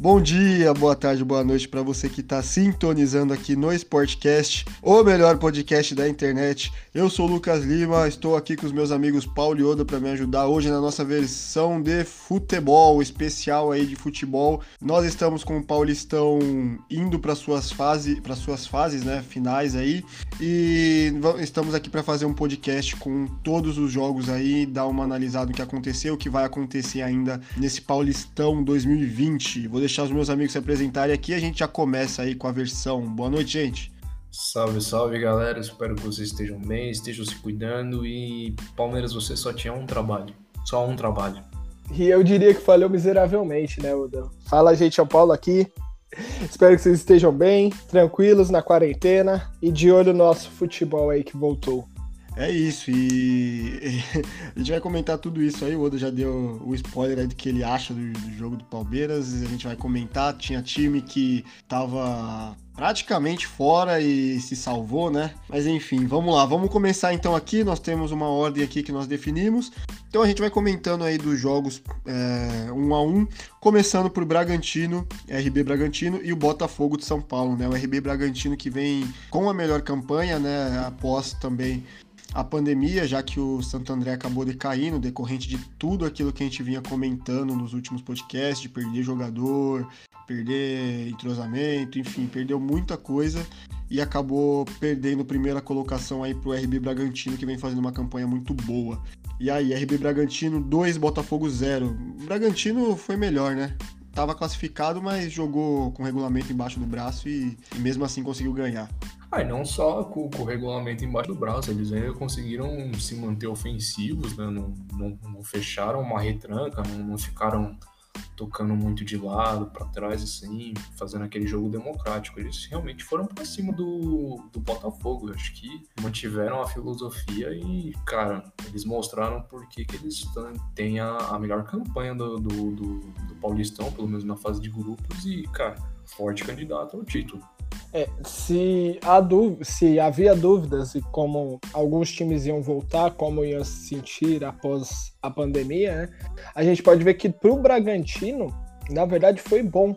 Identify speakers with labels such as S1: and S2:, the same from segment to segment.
S1: Bom dia, boa tarde, boa noite para você que está sintonizando aqui no Sportcast, o melhor podcast da internet. Eu sou o Lucas Lima, estou aqui com os meus amigos Paulo e Oda para me ajudar hoje na nossa versão de futebol, especial aí de futebol. Nós estamos com o Paulistão indo para suas fases, para suas fases, né, finais aí, e estamos aqui para fazer um podcast com todos os jogos aí, dar uma analisada no que aconteceu, o que vai acontecer ainda nesse Paulistão 2020. Vou deixar os meus amigos se apresentarem aqui e a gente já começa aí com a versão. Boa noite, gente.
S2: Salve, salve galera, espero que vocês estejam bem, estejam se cuidando e Palmeiras você só tinha um trabalho, só um trabalho.
S3: E eu diria que falhou miseravelmente, né, Udão? Fala, gente, é o Paulo aqui. Espero que vocês estejam bem, tranquilos na quarentena e de olho no nosso futebol aí que voltou.
S1: É isso, e a gente vai comentar tudo isso aí. O Oda já deu o spoiler aí do que ele acha do, do jogo do Palmeiras. A gente vai comentar. Tinha time que tava praticamente fora e se salvou, né? Mas enfim, vamos lá, vamos começar então aqui. Nós temos uma ordem aqui que nós definimos. Então a gente vai comentando aí dos jogos é, um a um, começando por Bragantino, RB Bragantino e o Botafogo de São Paulo, né? O RB Bragantino que vem com a melhor campanha, né? Após também a pandemia, já que o Santo André acabou decaindo, decorrente de tudo aquilo que a gente vinha comentando nos últimos podcasts, de perder jogador, perder entrosamento, enfim, perdeu muita coisa e acabou perdendo primeira colocação aí pro RB Bragantino, que vem fazendo uma campanha muito boa. E aí, RB Bragantino 2, Botafogo 0. Bragantino foi melhor, né? Tava classificado, mas jogou com regulamento embaixo do braço e, e mesmo assim conseguiu ganhar.
S2: E não só com, com, o regulamento embaixo do braço, eles ainda conseguiram se manter ofensivos, né? não, não, não fecharam uma retranca, não, não ficaram tocando muito de lado, para trás, assim, fazendo aquele jogo democrático. Eles realmente foram para cima do, do Botafogo. Eu acho que mantiveram a filosofia e, cara, eles mostraram por que eles têm a, a melhor campanha do, do, do, do Paulistão, pelo menos na fase de grupos, e, cara, forte candidato ao título.
S3: É, se, se havia dúvidas de como alguns times iam voltar, como iam se sentir após a pandemia, né? a gente pode ver que para o Bragantino, na verdade, foi bom,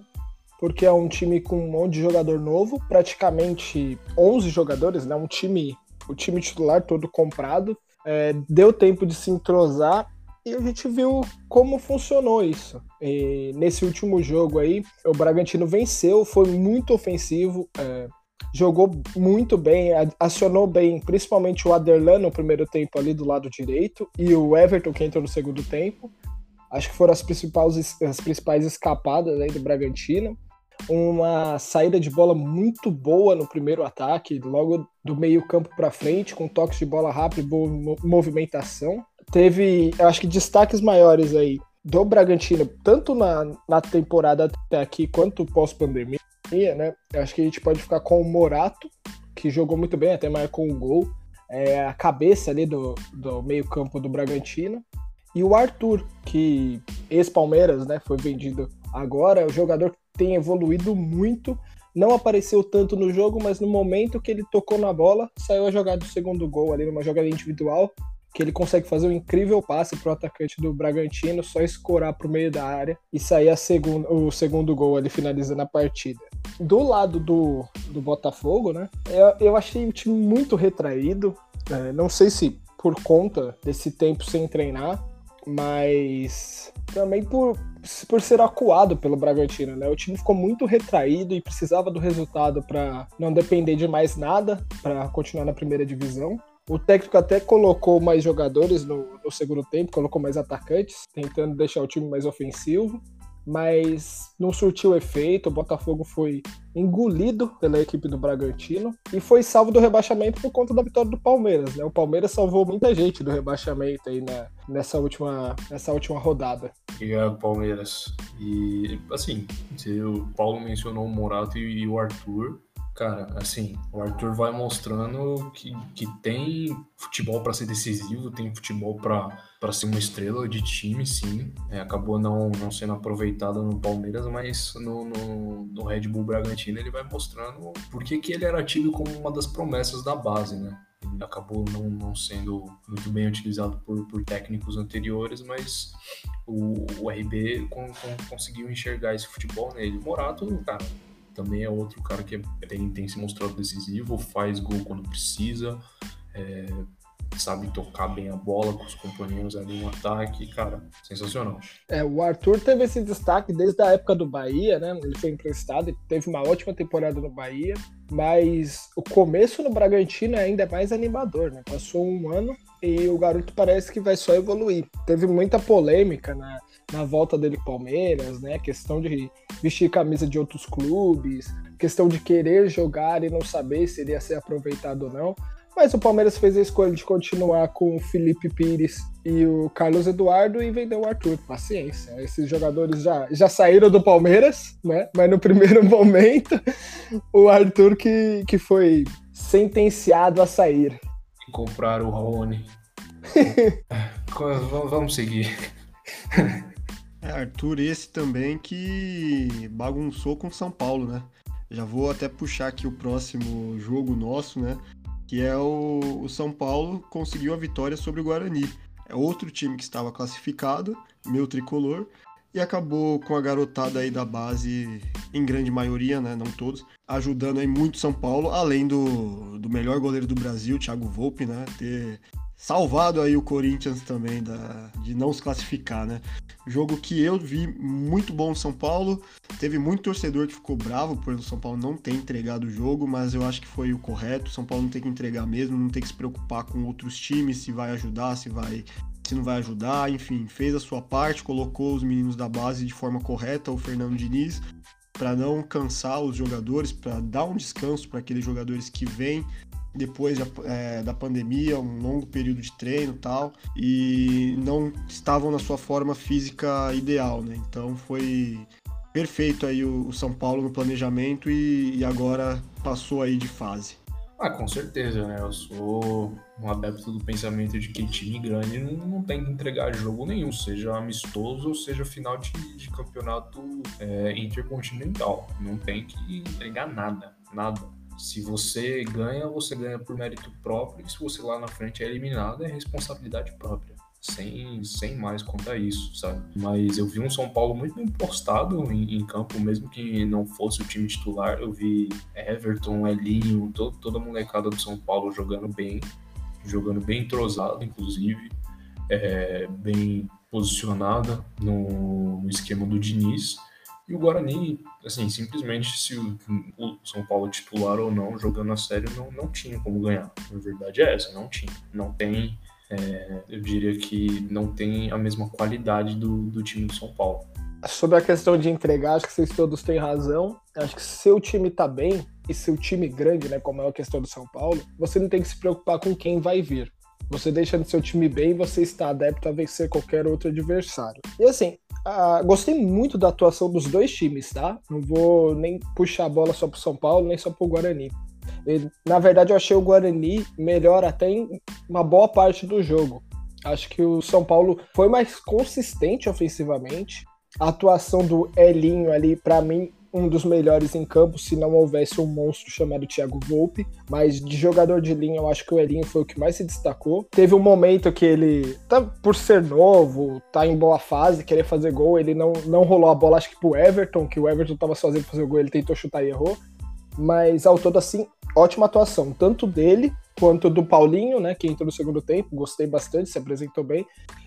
S3: porque é um time com um monte de jogador novo, praticamente 11 jogadores, né? um time, o time titular todo comprado, é, deu tempo de se entrosar e a gente viu como funcionou isso. E nesse último jogo aí, o Bragantino venceu, foi muito ofensivo, é, jogou muito bem, acionou bem, principalmente o Aderlan no primeiro tempo ali do lado direito e o Everton que entrou no segundo tempo. Acho que foram as principais, as principais escapadas aí do Bragantino. Uma saída de bola muito boa no primeiro ataque, logo do meio campo para frente, com toques de bola rápido boa movimentação teve, eu acho que destaques maiores aí do Bragantino, tanto na, na temporada até aqui quanto pós-pandemia, né? Eu acho que a gente pode ficar com o Morato, que jogou muito bem, até marcou um gol. É, a cabeça ali do, do meio-campo do Bragantino. E o Arthur, que ex-Palmeiras, né? Foi vendido agora. O jogador tem evoluído muito. Não apareceu tanto no jogo, mas no momento que ele tocou na bola, saiu a jogada do segundo gol ali, numa jogada individual que ele consegue fazer um incrível passe pro atacante do Bragantino, só escorar pro meio da área e sair o segundo gol ali finalizando a partida. Do lado do, do Botafogo, né? Eu, eu achei o time muito retraído. É, não sei se por conta desse tempo sem treinar, mas também por, por ser acuado pelo Bragantino, né? O time ficou muito retraído e precisava do resultado para não depender de mais nada para continuar na primeira divisão. O técnico até colocou mais jogadores no, no, segundo tempo, colocou mais atacantes, tentando deixar o time mais ofensivo, mas não surtiu efeito. O Botafogo foi engolido pela equipe do Bragantino e foi salvo do rebaixamento por conta da vitória do Palmeiras. Né? O Palmeiras salvou muita gente do rebaixamento aí na, nessa, última, nessa última rodada.
S2: Obrigado, Palmeiras. E assim, o Paulo mencionou o Morato e o Arthur Cara, assim, o Arthur vai mostrando que, que tem futebol para ser decisivo, tem futebol para ser uma estrela de time, sim. É, acabou não, não sendo aproveitado no Palmeiras, mas no, no, no, Red Bull Bragantino ele vai mostrando por que ele era tido como uma das promessas da base, né? Ele acabou não, não sendo muito bem utilizado por, por técnicos anteriores, mas o, o RB conseguiu enxergar esse futebol nele. Morato, cara, também é outro cara que é, tem, se mostrado decisivo, faz gol quando precisa, é, sabe tocar bem a bola com os companheiros ali no ataque, cara, sensacional.
S3: É, o Arthur teve esse destaque desde a época do Bahia, né? Ele foi emprestado, ele teve uma ótima temporada no Bahia, mas o começo no Bragantino é ainda mais animador, né? Passou um ano e o garoto parece que vai só evoluir. Teve muita polêmica na, na volta dele Palmeiras, né? Questão de vestir camisa de outros clubes, questão de querer jogar e não saber se iria ser aproveitado ou não. Mas o Palmeiras fez a escolha de continuar com o Felipe Pires e o Carlos Eduardo e vendeu o Arthur. Paciência. Esses jogadores já, já saíram do Palmeiras, né? Mas no primeiro momento, o Arthur que, que foi sentenciado a sair.
S2: Comprar o Rony. Vamos seguir.
S1: É, Arthur, esse também que bagunçou com São Paulo, né? Já vou até puxar aqui o próximo jogo nosso, né? Que é o, o São Paulo conseguiu a vitória sobre o Guarani. É outro time que estava classificado, meu tricolor, e acabou com a garotada aí da base, em grande maioria, né, não todos, ajudando aí muito São Paulo, além do, do melhor goleiro do Brasil, Thiago Volpe, né, ter salvado aí o Corinthians também da, de não se classificar, né. Jogo que eu vi muito bom São Paulo, teve muito torcedor que ficou bravo por o São Paulo não ter entregado o jogo, mas eu acho que foi o correto, São Paulo não tem que entregar mesmo, não tem que se preocupar com outros times, se vai ajudar, se vai se não vai ajudar, enfim, fez a sua parte, colocou os meninos da base de forma correta, o Fernando Diniz, para não cansar os jogadores, para dar um descanso para aqueles jogadores que vêm depois é, da pandemia, um longo período de treino tal, e não estavam na sua forma física ideal, né? Então foi perfeito aí o, o São Paulo no planejamento e, e agora passou aí de fase.
S2: Ah, com certeza, né? Eu sou um adepto do pensamento de que time grande não, não tem que entregar jogo nenhum, seja amistoso ou seja final de, de campeonato é, intercontinental. Não tem que entregar nada, nada. Se você ganha, você ganha por mérito próprio, e se você lá na frente é eliminado, é responsabilidade própria sem, sem mais a isso, sabe? Mas eu vi um São Paulo muito bem postado em, em campo, mesmo que não fosse o time titular. Eu vi Everton, Elinho, todo, toda a molecada do São Paulo jogando bem, jogando bem entrosado, inclusive, é, bem posicionada no, no esquema do Diniz. E o Guarani, assim, simplesmente se o, o, São Paulo titular ou não, jogando a sério, não, não tinha como ganhar. A verdade é essa, não tinha. Não tem é, eu diria que não tem a mesma qualidade do, do time do São Paulo.
S3: Sobre a questão de entregar, acho que vocês todos têm razão. Acho que se seu time tá bem, e seu time grande, né, como é a questão do São Paulo, você não tem que se preocupar com quem vai vir. Você deixando seu time bem, você está adepto a vencer qualquer outro adversário. E assim, uh, gostei muito da atuação dos dois times, tá? Não vou nem puxar a bola só pro São Paulo, nem só pro Guarani. Na verdade, eu achei o Guarani melhor até em uma boa parte do jogo. Acho que o São Paulo foi mais consistente ofensivamente. A atuação do Elinho ali, para mim, um dos melhores em campo, se não houvesse um monstro chamado Thiago Volpe. Mas de jogador de linha, eu acho que o Elinho foi o que mais se destacou. Teve um momento que ele, tá, por ser novo, tá em boa fase, querer fazer gol, ele não, não rolou a bola, acho que pro Everton, que o Everton tava sozinho pra fazer o gol, ele tentou chutar e errou. Mas ao todo, assim, ótima atuação, tanto dele quanto do Paulinho, né, que entrou no segundo tempo, gostei bastante, se apresentou bem,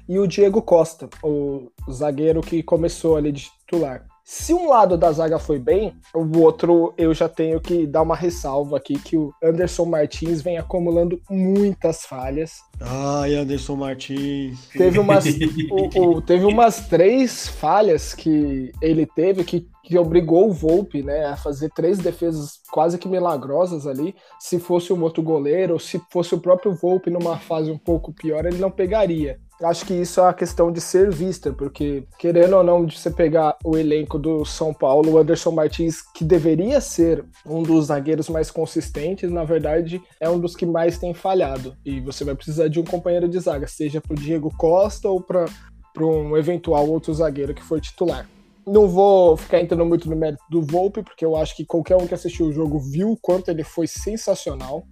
S3: e o Diego Costa, o zagueiro que começou ali de titular. Se um lado da zaga foi bem, o outro eu já tenho que dar uma ressalva aqui que o Anderson Martins vem acumulando muitas falhas.
S1: Ai, Anderson Martins.
S3: Teve umas, o, o, teve umas três falhas que ele teve que, que obrigou o Volpe né, a fazer três defesas quase que milagrosas ali. Se fosse um outro goleiro, ou se fosse o próprio Volpe numa fase um pouco pior, ele não pegaria acho que isso é a questão de ser vista, porque querendo ou não, de você pegar o elenco do São Paulo, o Anderson Martins, que deveria ser um dos zagueiros mais consistentes, na verdade é um dos que mais tem falhado. E você vai precisar de um companheiro de zaga, seja para o Diego Costa ou para um eventual outro zagueiro que for titular. Não vou ficar entrando muito no mérito do Volpe, porque eu acho que qualquer um que assistiu o jogo viu o quanto ele foi sensacional.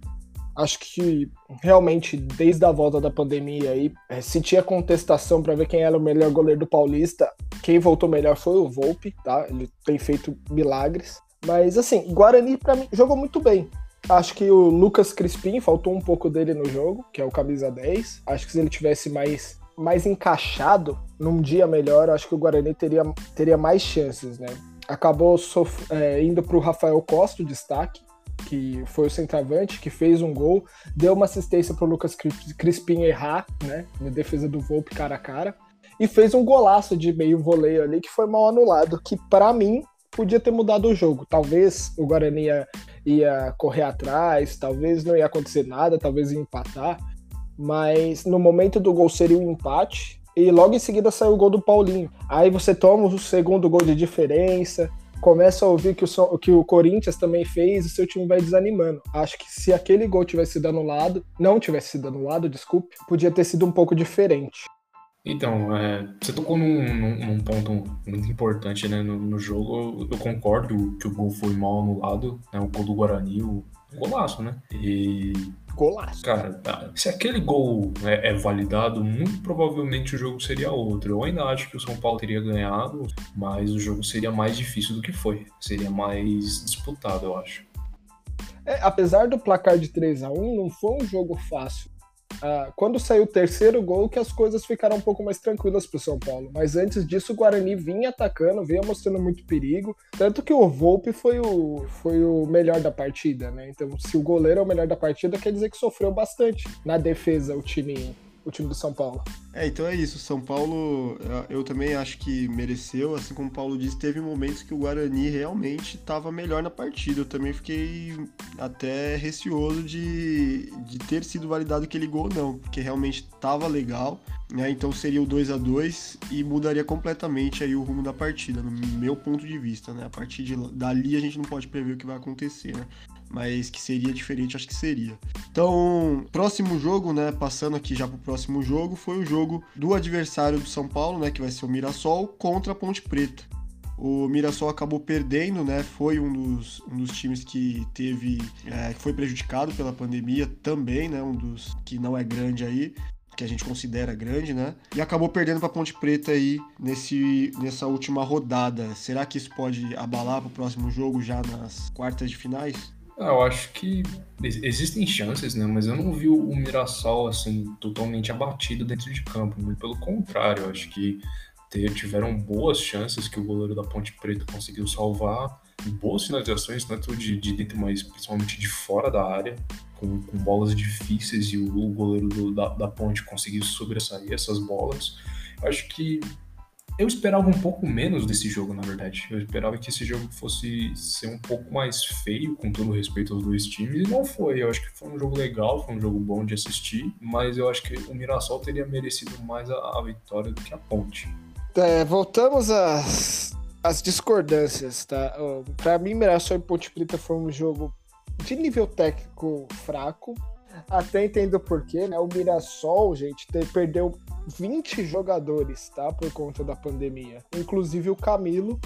S3: Acho que realmente, desde a volta da pandemia aí, é, se tinha contestação para ver quem era o melhor goleiro do Paulista, quem voltou melhor foi o Volpe, tá? Ele tem feito milagres. Mas assim, Guarani para mim jogou muito bem. Acho que o Lucas Crispim faltou um pouco dele no jogo, que é o camisa 10. Acho que se ele tivesse mais mais encaixado num dia melhor, acho que o Guarani teria, teria mais chances, né? Acabou é, indo para o Rafael Costa, o destaque, que foi o centroavante, que fez um gol, deu uma assistência para o Lucas Crispim errar, né? Na defesa do Volpe cara a cara, e fez um golaço de meio voleio ali que foi mal anulado, que para mim podia ter mudado o jogo. Talvez o Guarani ia, ia correr atrás, talvez não ia acontecer nada, talvez ia empatar mas no momento do gol seria um empate e logo em seguida saiu o gol do Paulinho. Aí você toma o segundo gol de diferença, começa a ouvir que o, que o Corinthians também fez e seu time vai desanimando. Acho que se aquele gol tivesse sido anulado, não tivesse sido anulado, desculpe, podia ter sido um pouco diferente.
S2: Então, é, você tocou num, num, num, ponto muito importante né, no, no, jogo. Eu concordo que o gol foi mal anulado, né, o gol do Guarani, o golaço, né? E
S3: Golaço.
S2: Cara, se aquele gol é, é, validado, muito provavelmente o jogo seria outro. Eu ainda acho que o São Paulo teria ganhado, mas o jogo seria mais difícil do que foi. Seria mais disputado, eu acho.
S3: É, apesar do placar de 3 a 1 não foi um jogo fácil. Ah, quando saiu o terceiro gol, que as coisas ficaram um pouco mais tranquilas para o São Paulo. Mas antes disso, o Guarani vinha atacando, vinha mostrando muito perigo. Tanto que o Volpe foi o, foi o melhor da partida, né? Então, se o goleiro é o melhor da partida, quer dizer que sofreu bastante na defesa o time o time do São Paulo.
S1: É, então é isso. São Paulo, eu também acho que mereceu. Assim como o Paulo disse, teve momentos que o Guarani realmente estava melhor na partida. Eu também fiquei até receoso de, de ter sido validado aquele gol, não, porque realmente estava legal. Né? Então seria o 2 a 2 e mudaria completamente aí o rumo da partida, no meu ponto de vista. Né? A partir de, dali a gente não pode prever o que vai acontecer. Né? Mas que seria diferente, acho que seria. Então, próximo jogo, né, passando aqui já pro próximo jogo, foi o jogo do adversário do São Paulo, né, que vai ser o Mirassol contra a Ponte Preta. O Mirassol acabou perdendo, né? Foi um dos, um dos times que teve, é, que foi prejudicado pela pandemia também, né? Um dos que não é grande aí, que a gente considera grande, né? E acabou perdendo para Ponte Preta aí nesse, nessa última rodada. Será que isso pode abalar para o próximo jogo já nas quartas de finais?
S2: Ah, eu acho que existem chances, né? Mas eu não vi o Mirassol assim totalmente abatido dentro de campo. Muito pelo contrário, eu acho que tiveram boas chances que o goleiro da Ponte Preta conseguiu salvar, boas finalizações, tanto de, de dentro, mas principalmente de fora da área, com, com bolas difíceis e o, o goleiro do, da, da Ponte conseguiu sobressair essas bolas. Acho que eu esperava um pouco menos desse jogo, na verdade. Eu esperava que esse jogo fosse ser um pouco mais feio, com todo respeito aos dois times, e não foi. Eu acho que foi um jogo legal, foi um jogo bom de assistir, mas eu acho que o Mirassol teria merecido mais a, a vitória do que a Ponte.
S3: É, voltamos às, às discordâncias, tá? Para mim, Mirassol e Ponte Preta foi um jogo de nível técnico fraco, até entendo porquê, né? O Mirassol, gente, perdeu 20 jogadores, tá? Por conta da pandemia. Inclusive o Camilo,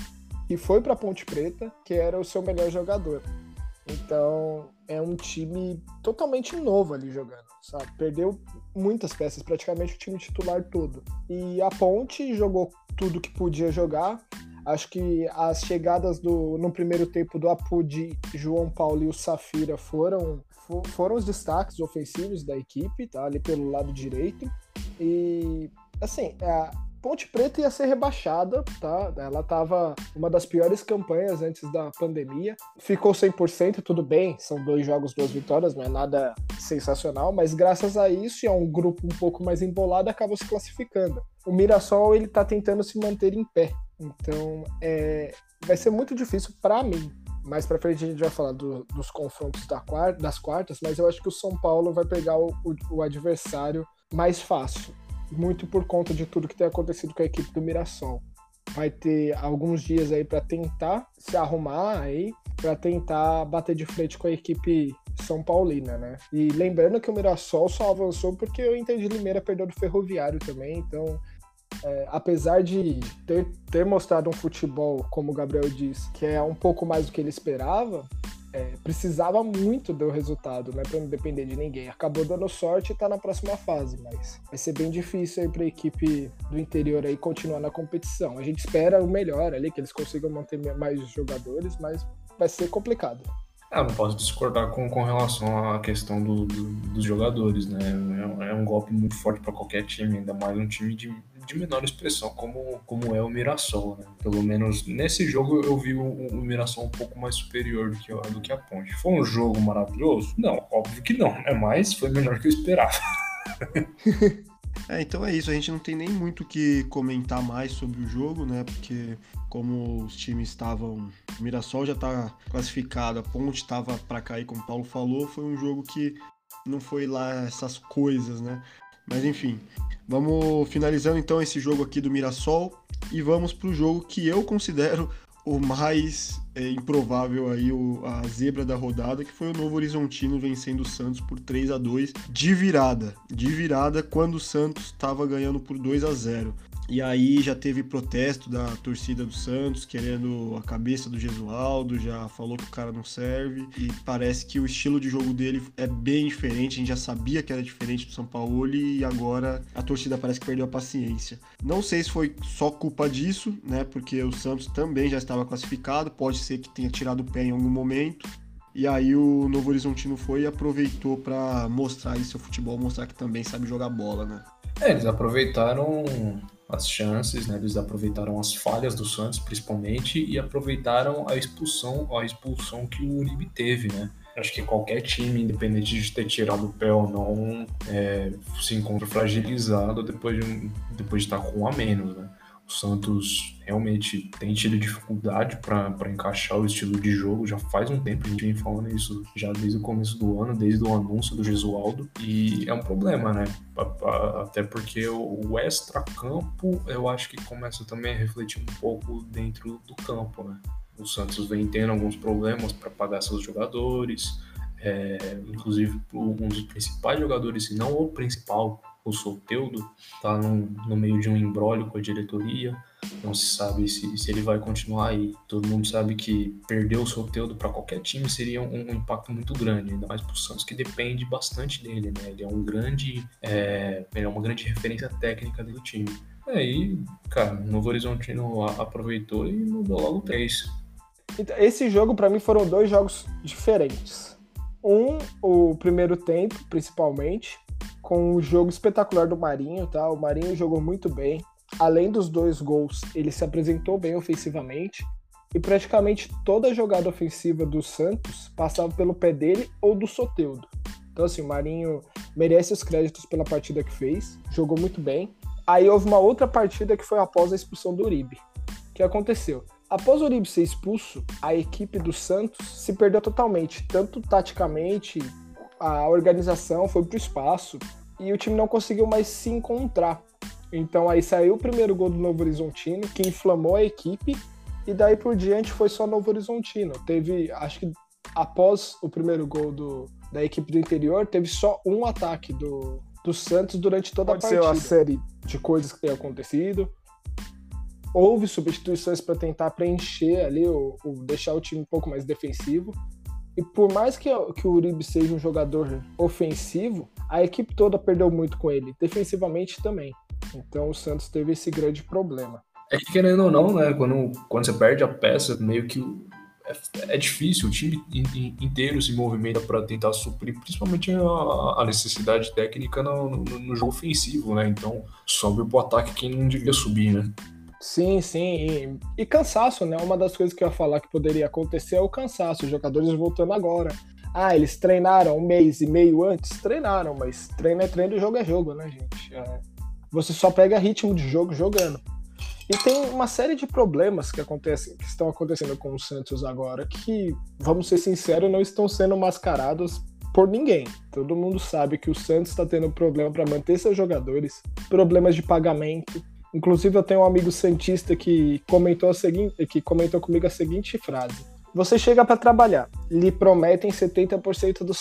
S3: que foi para Ponte Preta, que era o seu melhor jogador. Então, é um time totalmente novo ali jogando, sabe? Perdeu muitas peças, praticamente o time titular todo. E a Ponte jogou tudo que podia jogar. Acho que as chegadas do, no primeiro tempo do Apudi, João Paulo e o Safira foram foram os destaques ofensivos da equipe, tá? Ali pelo lado direito. E, assim, a Ponte Preta ia ser rebaixada, tá? Ela tava uma das piores campanhas antes da pandemia. Ficou 100%, tudo bem, são dois jogos, duas vitórias, não é nada sensacional, mas graças a isso e a um grupo um pouco mais embolado, acabou se classificando. O Mirassol, ele tá tentando se manter em pé. Então, é, vai ser muito difícil para mim, mais para frente a gente vai falar do, dos confrontos da quarta, das quartas, mas eu acho que o São Paulo vai pegar o, o, o, adversário mais fácil, muito por conta de tudo que tem acontecido com a equipe do Mirassol. Vai ter alguns dias aí para tentar se arrumar aí, para tentar bater de frente com a equipe São Paulina, né? E lembrando que o Mirassol só avançou porque o Inter de Limeira perdeu do Ferroviário também, então é, apesar de ter, ter, mostrado um futebol, como o Gabriel disse, que é um pouco mais do que ele esperava, é, precisava muito do resultado, né? Pra não depender de ninguém. Acabou dando sorte e tá na próxima fase, mas vai ser bem difícil aí pra equipe do interior aí continuar na competição. A gente espera o melhor ali, que eles consigam manter mais jogadores, mas vai ser complicado.
S2: Eu não posso discordar com, com relação à questão do, do, dos jogadores, né? É, é um golpe muito forte para qualquer time, ainda mais um time de, de menor expressão, como, como é o Mirassol, né? Pelo menos nesse jogo eu vi o, o Mirassol um pouco mais superior do que, do que a Ponte. Foi um jogo maravilhoso? Não, óbvio que não, né? Mas foi melhor que eu esperava.
S1: É, então é isso. A gente não tem nem muito o que comentar mais sobre o jogo, né? Porque como os times estavam. O Mirassol já está classificado, a Ponte estava para cair, como o Paulo falou. Foi um jogo que não foi lá essas coisas, né? Mas enfim, vamos finalizando então esse jogo aqui do Mirassol e vamos para o jogo que eu considero o mais é, improvável aí, o, a zebra da rodada, que foi o Novo Horizontino vencendo o Santos por 3 a 2 de virada. De virada quando o Santos estava ganhando por 2 a 0 e aí já teve protesto da torcida do Santos querendo a cabeça do Gesualdo, já falou que o cara não serve. E parece que o estilo de jogo dele é bem diferente. A gente já sabia que era diferente do São Paulo e agora a torcida parece que perdeu a paciência. Não sei se foi só culpa disso, né? Porque o Santos também já estava classificado, pode ser que tenha tirado o pé em algum momento. E aí o Novo Horizontino foi e aproveitou para mostrar aí seu futebol, mostrar que também sabe jogar bola, né?
S2: É, eles aproveitaram as chances, né? Eles aproveitaram as falhas do Santos, principalmente, e aproveitaram a expulsão, a expulsão que o Uribe teve, né? Acho que qualquer time, independente de ter tirado o pé ou não, é, se encontra fragilizado depois de, depois de estar com um a menos, né? O Santos realmente tem tido dificuldade para encaixar o estilo de jogo. Já faz um tempo, a gente vem falando isso já desde o começo do ano, desde o anúncio do Gesualdo. E é um problema, né? Até porque o extra-campo eu acho que começa também a refletir um pouco dentro do campo, né? O Santos vem tendo alguns problemas para pagar seus jogadores. É, inclusive, um dos principais jogadores, se não o principal, o Soteudo está no meio de um embrólio com a diretoria, não se sabe se, se ele vai continuar aí. Todo mundo sabe que perder o Soteudo para qualquer time seria um, um, impacto muito grande, ainda mais para o Santos, que depende bastante dele, né? Ele é um grande, é, ele é uma grande referência técnica do time. Aí, cara, o Novo Horizontino aproveitou e mudou logo três.
S3: Então, esse jogo, para mim, foram dois jogos diferentes. Um, o primeiro tempo, principalmente, com o jogo espetacular do Marinho, tá? O Marinho jogou muito bem. Além dos dois gols, ele se apresentou bem ofensivamente e praticamente toda jogada ofensiva do Santos passava pelo pé dele ou do Soteudo. Então, assim, o Marinho merece os créditos pela partida que fez, jogou muito bem. Aí houve uma outra partida que foi após a expulsão do Uribe. O que aconteceu? Após o Uribe ser expulso, a equipe do Santos se perdeu totalmente, tanto taticamente, a organização foi pro espaço e o time não conseguiu mais se encontrar. Então aí saiu o primeiro gol do Novo Horizontino, que inflamou a equipe, e daí por diante foi só Novo Horizontino. Teve, acho que após o primeiro gol do, da equipe do interior, teve só um ataque do, do Santos durante toda Pode a partida. Ser uma série de coisas que tem acontecido. Houve substituições para tentar preencher ali, ou, ou deixar o time um pouco mais defensivo. E por mais que, que o Uribe seja um jogador ofensivo, a equipe toda perdeu muito com ele, defensivamente também. Então o Santos teve esse grande problema.
S2: É que querendo ou não, né? Quando, quando você perde a peça, meio que é, é difícil, o time inteiro se movimenta para tentar suprir, principalmente a, a necessidade técnica no, no, no, jogo ofensivo, né? Então sobe pro ataque quem não devia subir, né?
S3: Sim, sim. E, e, cansaço, né? Uma das coisas que eu ia falar que poderia acontecer é o cansaço. Os jogadores voltando agora. Ah, eles treinaram um mês e meio antes? Treinaram, mas treino é treino e jogo é jogo, né, gente? É, você só pega ritmo de jogo jogando. E tem uma série de problemas que acontecem, que estão acontecendo com o Santos agora, que, vamos ser sinceros, não estão sendo mascarados por ninguém. Todo mundo sabe que o Santos está tendo problema para manter seus jogadores, problemas de pagamento, Inclusive, eu tenho um amigo santista que comentou, a seguinte, que comentou comigo a seguinte frase: Você chega para trabalhar, lhe prometem 70% do,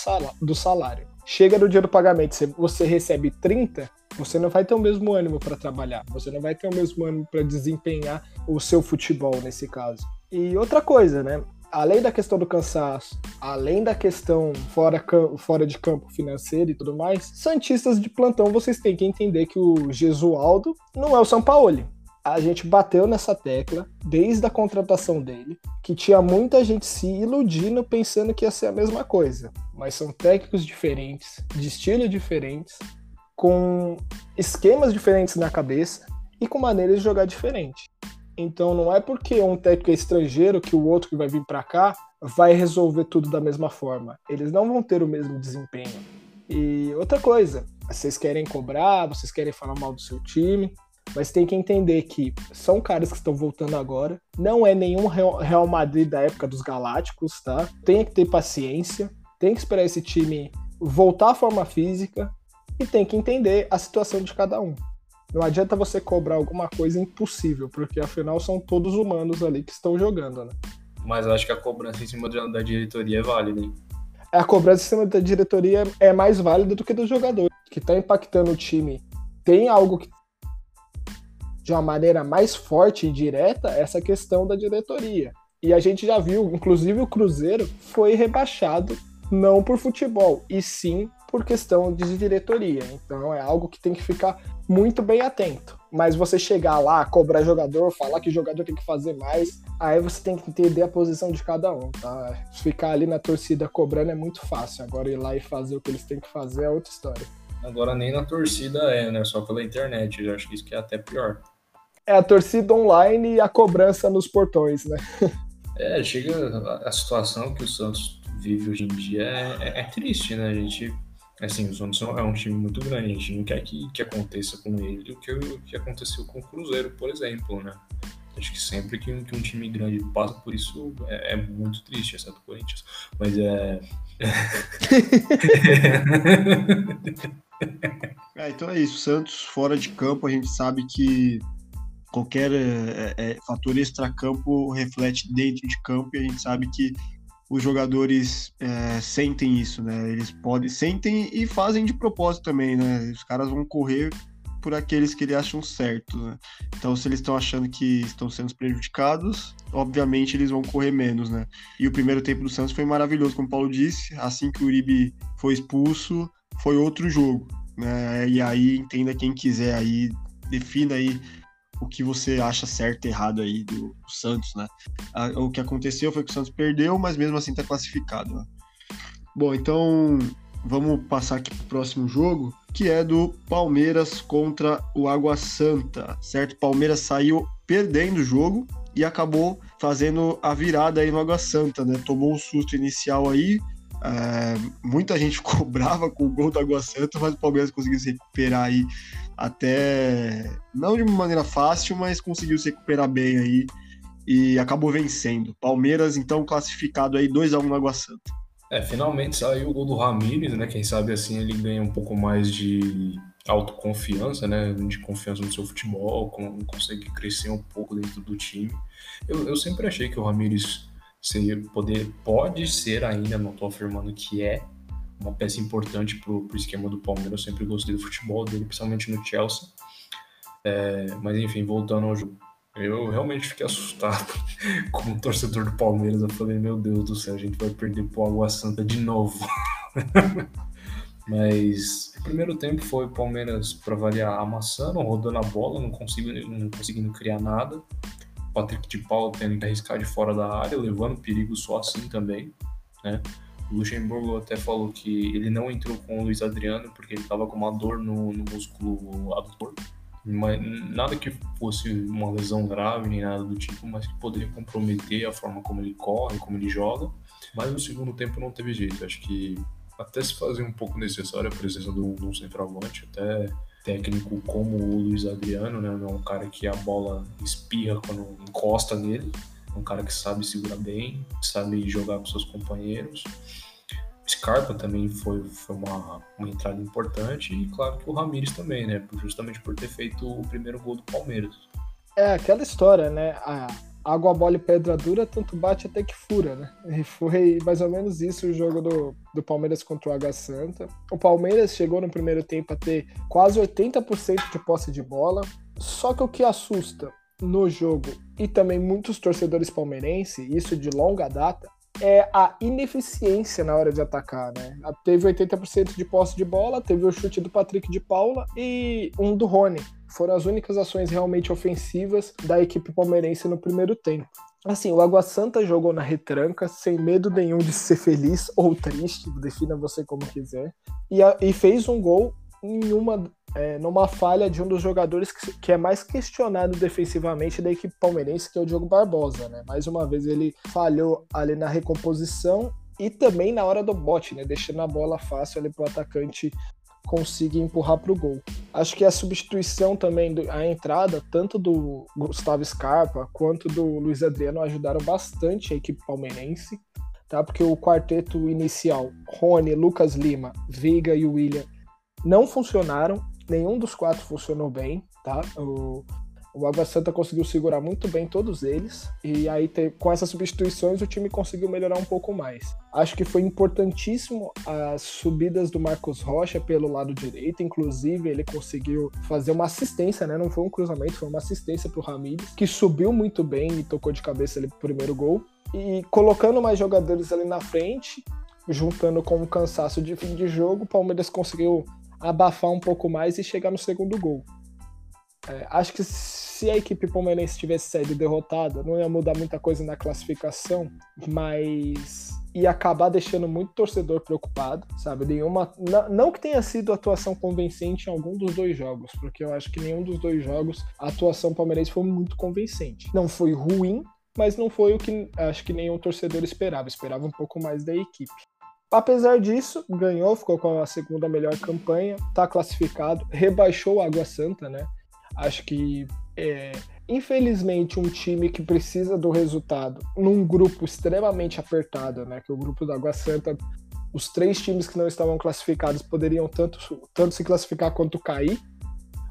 S3: do salário. Chega no dia do pagamento, você recebe 30%, você não vai ter o mesmo ânimo para trabalhar, você não vai ter o mesmo ânimo para desempenhar o seu futebol nesse caso. E outra coisa, né? Além da questão do cansaço, além da questão fora, fora de campo financeiro e tudo mais, Santistas de plantão, vocês têm que entender que o Gesualdo não é o Sampaoli. A gente bateu nessa tecla desde a contratação dele, que tinha muita gente se iludindo pensando que ia ser a mesma coisa. Mas são técnicos diferentes, de estilo diferentes, com esquemas diferentes na cabeça e com maneiras de jogar diferente. Então não é porque um técnico é estrangeiro que o outro que vai vir para cá vai resolver tudo da mesma forma. Eles não vão ter o mesmo desempenho. E outra coisa, vocês querem cobrar, vocês querem falar mal do seu time, mas tem que entender que são caras que estão voltando agora. Não é nenhum Real Madrid da época dos Galácticos, tá? Tem que ter paciência, tem que esperar esse time voltar à forma física e tem que entender a situação de cada um. Não adianta você cobrar alguma coisa impossível, porque afinal são todos humanos ali que estão jogando, né?
S2: Mas eu acho que a cobrança em cima da diretoria é válida, hein?
S3: A cobrança em cima da diretoria é mais válida do que do jogador, que está impactando o time. Tem algo que de uma maneira mais forte e direta essa questão da diretoria. E a gente já viu, inclusive o Cruzeiro foi rebaixado não por futebol, e sim por questão de diretoria. Então é algo que tem que ficar muito bem atento. Mas você chegar lá, cobrar jogador, falar que o jogador tem que fazer mais, aí você tem que entender a posição de cada um, tá? Ficar ali na torcida cobrando é muito fácil. Agora ir lá e fazer o que eles têm que fazer é outra história.
S2: Agora nem na torcida é, né? Só pela internet. Eu acho que isso que é até pior.
S3: É a torcida online e a cobrança nos portões, né?
S2: É, chega a situação que o Santos vive hoje em dia é, é, é triste, né? A gente Assim, o Santos é um time muito grande, a gente não quer que, que aconteça com ele o que, que aconteceu com o Cruzeiro, por exemplo, né? Acho que sempre que um, que um time grande passa por isso é, é muito triste, exceto o Corinthians. Mas é.
S1: é. Então é isso. Santos fora de campo, a gente sabe que qualquer é, é, fator extra-campo reflete dentro de campo e a gente sabe que os jogadores é, sentem isso, né? Eles podem, sentem e fazem de propósito também, né? Os caras vão correr por aqueles que eles acham certo, né? Então, se eles estão achando que estão sendo prejudicados, obviamente eles vão correr menos, né? E o primeiro tempo do Santos foi maravilhoso, como o Paulo disse. Assim que o Uribe foi expulso, foi outro jogo, né? E aí, entenda quem quiser aí, defina aí o que você acha certo e errado aí do, do Santos, né? o que aconteceu foi que o Santos perdeu, mas mesmo assim está classificado. Né? Bom, então vamos passar aqui pro próximo jogo, que é do Palmeiras contra o Água Santa, certo? Palmeiras saiu perdendo o jogo e acabou fazendo a virada aí no Água Santa, né? Tomou um susto inicial aí, é, muita gente ficou brava com o gol do Água Santa, mas o Palmeiras conseguiu se recuperar aí até não de uma maneira fácil, mas conseguiu se recuperar bem aí e acabou vencendo. Palmeiras então classificado aí 2 a 1 no Água Santa.
S2: É, finalmente saiu o gol do Ramires, né? Quem sabe assim ele ganha um pouco mais de autoconfiança, né? De confiança no seu futebol, consegue crescer um pouco dentro do time. Eu, eu sempre achei que o Ramires seria poder pode ser ainda, não estou afirmando que é, uma peça importante para o esquema do Palmeiras. Eu sempre gostei do futebol dele, principalmente no Chelsea. É, mas enfim, voltando ao jogo. Eu realmente fiquei assustado como torcedor do Palmeiras. Eu falei, meu Deus do céu, a gente vai perder pro Água Santa de novo. Mas o primeiro tempo foi o Palmeiras, para variar, amassando, rodando a bola, não conseguindo, não conseguindo criar nada. Patrick de Paulo tendo que arriscar de fora da área, levando perigo só assim também, né? O Luxemburgo até falou que ele não entrou com o Luiz Adriano porque ele estava com uma dor no, no músculo adutor. Mas nada que fosse uma lesão grave nem nada do tipo, mas que poderia comprometer a forma como ele corre, como ele joga. Mas no segundo tempo não teve jeito. Acho que até se fazia um pouco necessário a presença de um centroavante, até técnico como o Luiz Adriano, né? É um cara que a bola espirra quando encosta nele um cara que sabe segurar bem, sabe jogar com seus companheiros. Scarpa também foi, foi uma, uma entrada importante e claro que o Ramires também, né? Justamente por ter feito o primeiro gol do Palmeiras.
S3: É aquela história, né? A água, e pedra dura, tanto bate até que fura, né? E foi mais ou menos isso o jogo do, do Palmeiras contra o Água Santa. O Palmeiras chegou no primeiro tempo a ter quase 80% de posse de bola. Só que o que assusta no jogo e também muitos torcedores palmeirenses, isso de longa data, é a ineficiência na hora de atacar, né? Teve 80% de posse de bola, teve o chute do Patrick de Paula e um do Rony. Foram as únicas ações realmente ofensivas da equipe palmeirense no primeiro tempo. Assim, o Água Santa jogou na retranca, sem medo nenhum de ser feliz ou triste, defina você como quiser, e, a, e fez um gol em uma, é, numa falha de um dos jogadores que, que, é mais questionado defensivamente da equipe palmeirense, que é o Diogo Barbosa, né? Mais uma vez ele falhou ali na recomposição e também na hora do bote, né? Deixando a bola fácil ali para o atacante conseguir empurrar para o gol. Acho que a substituição também, a entrada, tanto do Gustavo Scarpa quanto do Luiz Adriano ajudaram bastante a equipe palmeirense, tá? Porque o quarteto inicial, Rony, Lucas Lima, Veiga e William, não funcionaram. Nenhum dos quatro funcionou bem, tá? O, o Água Santa conseguiu segurar muito bem todos eles. E aí, com essas substituições, o time conseguiu melhorar um pouco mais. Acho que foi importantíssimo as subidas do Marcos Rocha pelo lado direito. Inclusive, ele conseguiu fazer uma assistência, né? Não foi um cruzamento, foi uma assistência pro Ramires, que subiu muito bem e tocou de cabeça ali pro primeiro gol. E colocando mais jogadores ali na frente, juntando com o cansaço de fim de jogo, o Palmeiras conseguiu abafar um pouco mais e chegar no segundo gol. É, acho que se a equipe palmeirense tivesse saído derrotada, não ia mudar muita coisa na classificação, mas ia acabar deixando muito torcedor preocupado, sabe? Nenhuma, não que tenha sido atuação convincente em algum dos dois jogos, porque eu acho que nenhum dos dois jogos a atuação palmeirense foi muito convincente. Não foi ruim, mas não foi o que acho que nenhum torcedor esperava. Esperava um pouco mais da equipe. Apesar disso, ganhou, ficou com a segunda melhor campanha, está classificado, rebaixou o Água Santa, né? Acho que é, infelizmente, um time que precisa do resultado num grupo extremamente apertado, né? Que o grupo da Água Santa, os três times que não estavam classificados poderiam tanto, tanto se classificar quanto cair.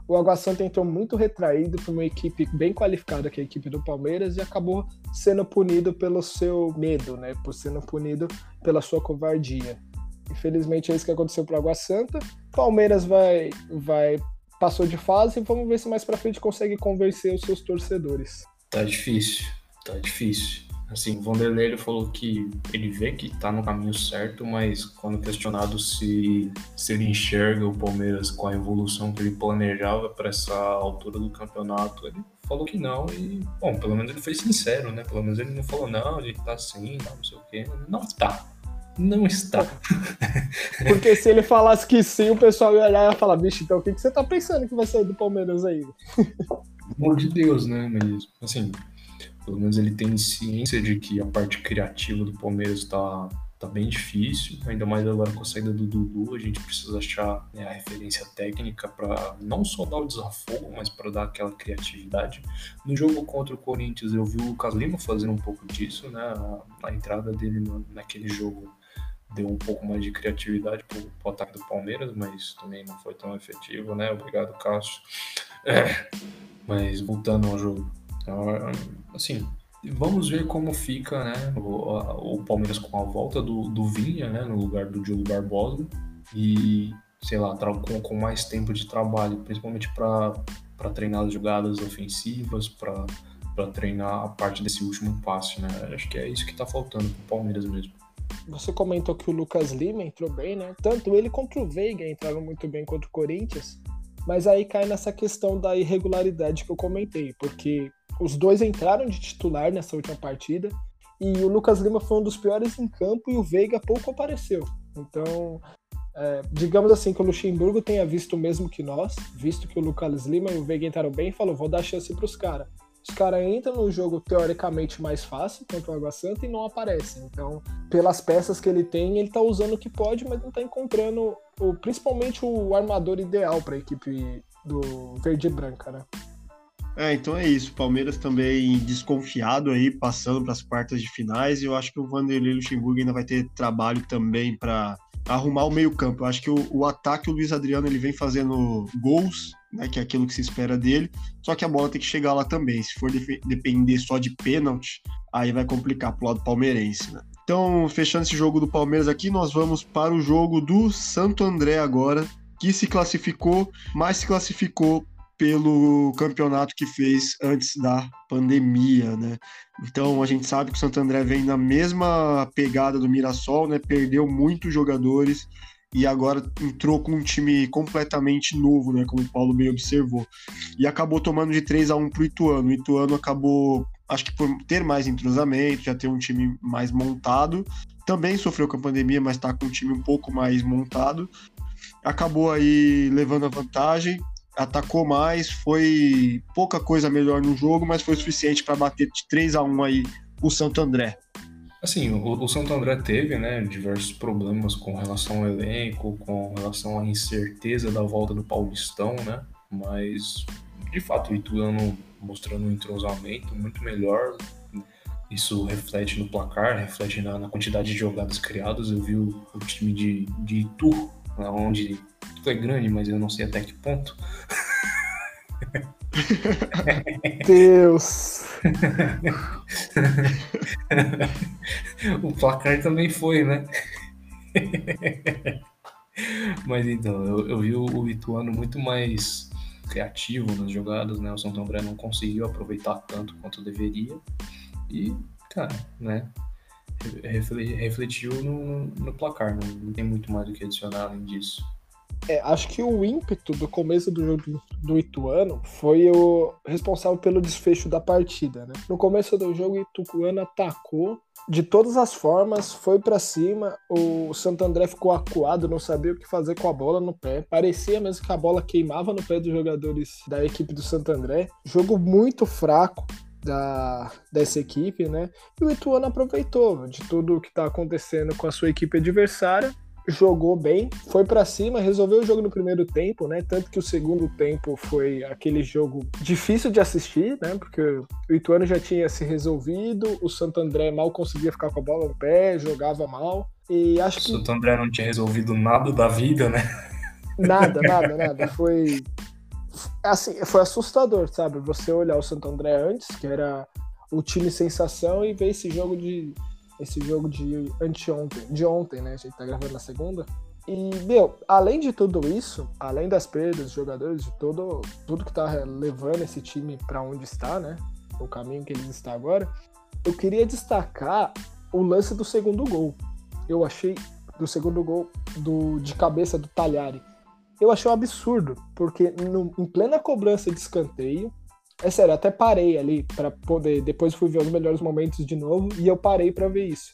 S3: O Água Santa entrou muito retraído por uma equipe bem qualificada, que é a equipe do Palmeiras, e acabou sendo punido pelo seu medo, né? Por sendo punido pela sua covardia. Infelizmente é isso que aconteceu para o Água Santa. Palmeiras vai, vai passou de fase vamos ver se mais para frente consegue convencer os seus torcedores.
S2: Tá difícil, tá difícil. Assim, o Vanderlei ele falou que ele vê que tá no caminho certo, mas quando questionado se, se ele enxerga o Palmeiras com a evolução que ele planejava para essa altura do campeonato, ele falou que não e, bom, pelo menos ele foi sincero, né? Pelo menos ele não falou, não, gente tá assim, não, não sei o quê. Não está não está.
S3: Porque se ele falasse que sim, o pessoal ia olhar e falar, bicho, então o que, que você tá pensando que vai sair do Palmeiras aí?
S2: Amor de Deus, né? Mas, assim, pelo menos ele tem ciência de que a parte criativa do Palmeiras tá, tá bem difícil, ainda mais agora com a saída do Dudu, a gente precisa achar né, a referência técnica para não só dar o desafogo, mas para dar aquela criatividade. No jogo contra o Corinthians, eu vi o Lucas Lima fazendo um pouco disso, né? A entrada dele no, naquele jogo deu um pouco mais de criatividade para o ataque do Palmeiras, mas também não foi tão efetivo, né? Obrigado, Cássio. É, mas voltando ao jogo, assim, vamos ver como fica, né? O, o Palmeiras com a volta do, do Vinha, né? No lugar do Diogo Barbosa e sei lá, com, com mais tempo de trabalho, principalmente para treinar as jogadas ofensivas, para treinar a parte desse último passe, né? Acho que é isso que está faltando para o Palmeiras mesmo.
S3: Você comentou que o Lucas Lima entrou bem, né? Tanto ele quanto o Veiga entraram muito bem contra o Corinthians, mas aí cai nessa questão da irregularidade que eu comentei, porque os dois entraram de titular nessa última partida e o Lucas Lima foi um dos piores em campo e o Veiga pouco apareceu. Então, é, digamos assim que o Luxemburgo tenha visto o mesmo que nós, visto que o Lucas Lima e o Veiga entraram bem, falou: vou dar chance para os caras os caras entram no jogo teoricamente mais fácil contra o Água Santa e não aparecem. Então, pelas peças que ele tem, ele tá usando o que pode, mas não tá encontrando o, principalmente o armador ideal para a equipe do Verde e Branca, né?
S1: É, então é isso. Palmeiras também desconfiado aí, passando para as quartas de finais. E eu acho que o Vanderlei Luxemburgo ainda vai ter trabalho também para arrumar o meio-campo. Eu acho que o, o, ataque, o Luiz Adriano, ele vem fazendo gols, né, que é aquilo que se espera dele, só que a bola tem que chegar lá também. Se for de, depender só de pênalti, aí vai complicar pro lado palmeirense, né? Então, fechando esse jogo do Palmeiras aqui, nós vamos para o jogo do Santo André agora, que se classificou, mas se classificou pelo campeonato que fez antes da pandemia, né? Então a gente sabe que o Santo André vem na mesma pegada do Mirassol, né? Perdeu muitos jogadores e agora entrou com um time completamente novo, né? Como o Paulo bem observou. E acabou tomando de 3 a 1 pro Ituano. O Ituano acabou, acho que por ter mais entrosamento, já ter um time mais montado. Também sofreu com a pandemia, mas está com um time um pouco mais montado. Acabou aí levando a vantagem atacou mais, foi pouca coisa melhor no jogo, mas foi suficiente para bater de 3 a 1 aí o Santo André.
S2: Assim, o, o, Santo André teve, né, diversos problemas com relação ao elenco, com relação à incerteza da volta do Paulistão, né? Mas de fato o Ituano mostrando um entrosamento muito melhor. Isso reflete no placar, reflete na, na quantidade de jogadas criadas. Eu vi o, o time de, de Itu, onde tudo é grande, mas eu não sei até que ponto.
S3: Deus!
S2: o placar também foi, né? Mas então, eu, eu vi o Ituano muito mais criativo nas jogadas, né? O Santo André não conseguiu aproveitar tanto quanto deveria. E, cara, né? Refletiu no, no placar, não, não tem muito mais do que adicionar além disso.
S3: É, acho que o ímpeto do começo do jogo do Ituano foi o responsável pelo desfecho da partida, né? No começo do jogo, o Ituano atacou de todas as formas, foi para cima. O Santo André ficou acuado, não sabia o que fazer com a bola no pé. Parecia mesmo que a bola queimava no pé dos jogadores da equipe do Santo André. Jogo muito fraco. Da, dessa equipe, né? E o Ituano aproveitou de tudo o que está acontecendo com a sua equipe adversária jogou bem, foi para cima, resolveu o jogo no primeiro tempo, né? Tanto que o segundo tempo foi aquele jogo difícil de assistir, né? Porque o Ituano já tinha se resolvido, o Santo André mal conseguia ficar com a bola no pé, jogava mal. E acho que.
S2: O Santo André não tinha resolvido nada da vida, né?
S3: Nada, nada, nada. Foi. Assim, foi assustador, sabe? Você olhar o Santo André antes, que era o time sensação, e ver esse jogo de esse jogo de anteontem, de ontem, né? A gente tá gravando na segunda. E, meu, além de tudo isso, além das perdas dos jogadores, de todo, tudo que tá levando esse time para onde está, né? O caminho que eles estão agora, eu queria destacar o lance do segundo gol. Eu achei do segundo gol do, de cabeça do Talhari. Eu achei um absurdo, porque no, em plena cobrança de escanteio, é sério, até parei ali para poder. Depois fui ver os melhores momentos de novo e eu parei para ver isso.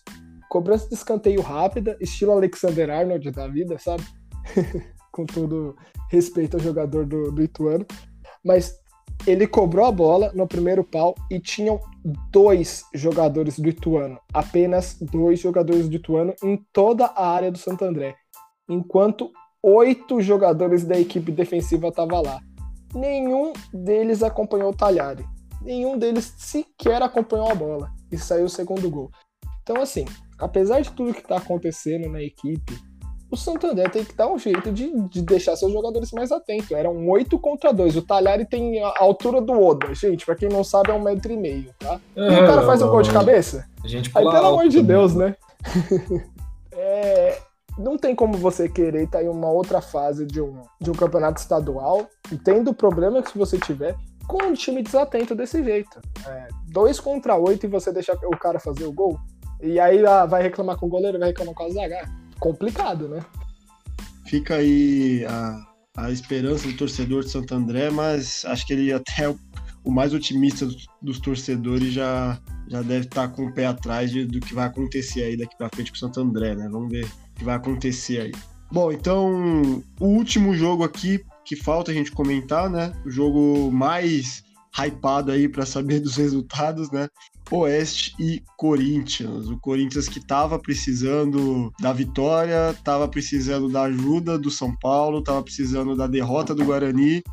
S3: Cobrança de escanteio rápida, estilo Alexander Arnold da vida, sabe? Com todo respeito ao jogador do, do Ituano. Mas ele cobrou a bola no primeiro pau e tinham dois jogadores do Ituano. Apenas dois jogadores do Ituano em toda a área do Santo André. Enquanto oito jogadores da equipe defensiva estavam lá nenhum deles acompanhou o Talhari. Nenhum deles sequer acompanhou a bola e saiu o segundo gol. Então, assim, apesar de tudo que está acontecendo na equipe, o Santander tem que dar um jeito de, de deixar seus jogadores mais atentos. Eram 8 contra 2. O Talhari tem a altura do Oda. Gente, pra quem não sabe, é um metro e meio, tá? E o cara faz um gol de cabeça? Aí, pelo amor de Deus, né? é, não tem como você querer estar tá em uma outra fase de um, de um campeonato estadual, tendo o problema que você tiver, com um time desatento desse jeito. É, dois contra oito e você deixar o cara fazer o gol. E aí ah, vai reclamar com o goleiro, vai reclamar com a zaga. Complicado, né?
S1: Fica aí a, a esperança do torcedor de Santo André, mas acho que ele até o, o mais otimista dos, dos, torcedores já, já deve estar com o pé atrás de, do que vai acontecer aí daqui para frente com o Santo André, né? Vamos ver que vai acontecer aí. Bom, então o último jogo aqui que falta a gente comentar, né? O jogo mais hypado aí para saber dos resultados, né? Oeste e Corinthians. O Corinthians que estava precisando da vitória, estava precisando da ajuda do São Paulo, estava precisando da derrota do Guarani,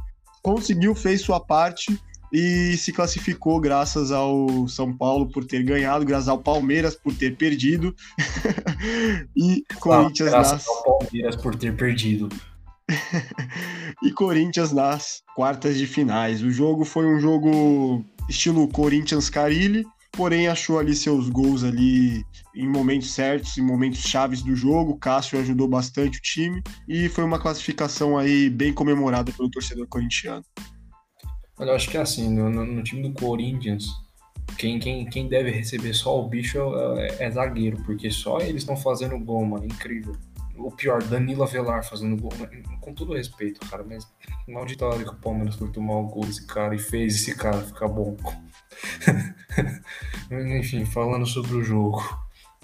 S1: conseguiu, fez sua parte e se classificou graças ao São Paulo por ter ganhado, graças ao Palmeiras por ter perdido e Corinthians
S2: graças nas... ao Palmeiras por ter perdido.
S1: e Corinthians nas quartas de finais. O jogo foi um jogo estilo Corinthians Carilli, porém achou ali seus gols ali em momentos certos, em momentos chaves do jogo. Cássio ajudou bastante o time e foi uma classificação aí bem comemorada pelo torcedor corintiano.
S2: Olha, eu acho que é assim, no, no, time do Corinthians, quem, quem, quem deve receber só o bicho é, é zagueiro, porque só eles estão fazendo gol, mano. Incrível. O pior, Danilo Avelar fazendo gol. Com todo respeito, cara, mas maldita hora que o Palmeiras foi tomar o gol desse cara e fez esse cara ficar bom. Enfim, falando sobre o jogo.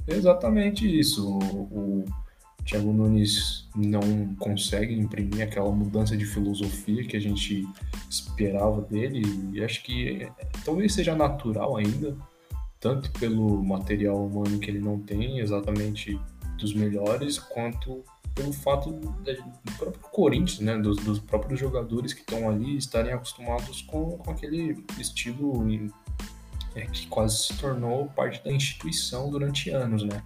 S2: É exatamente isso. O, o Thiago Nunes não consegue imprimir aquela mudança de filosofia que a gente esperava dele. E acho que é, talvez seja natural ainda, tanto pelo material humano que ele não tem, exatamente dos melhores, quanto pelo fato do próprio Corinthians, né, dos, dos próprios jogadores que estão ali estarem acostumados com, com aquele estilo é, que quase se tornou parte da instituição durante anos, né?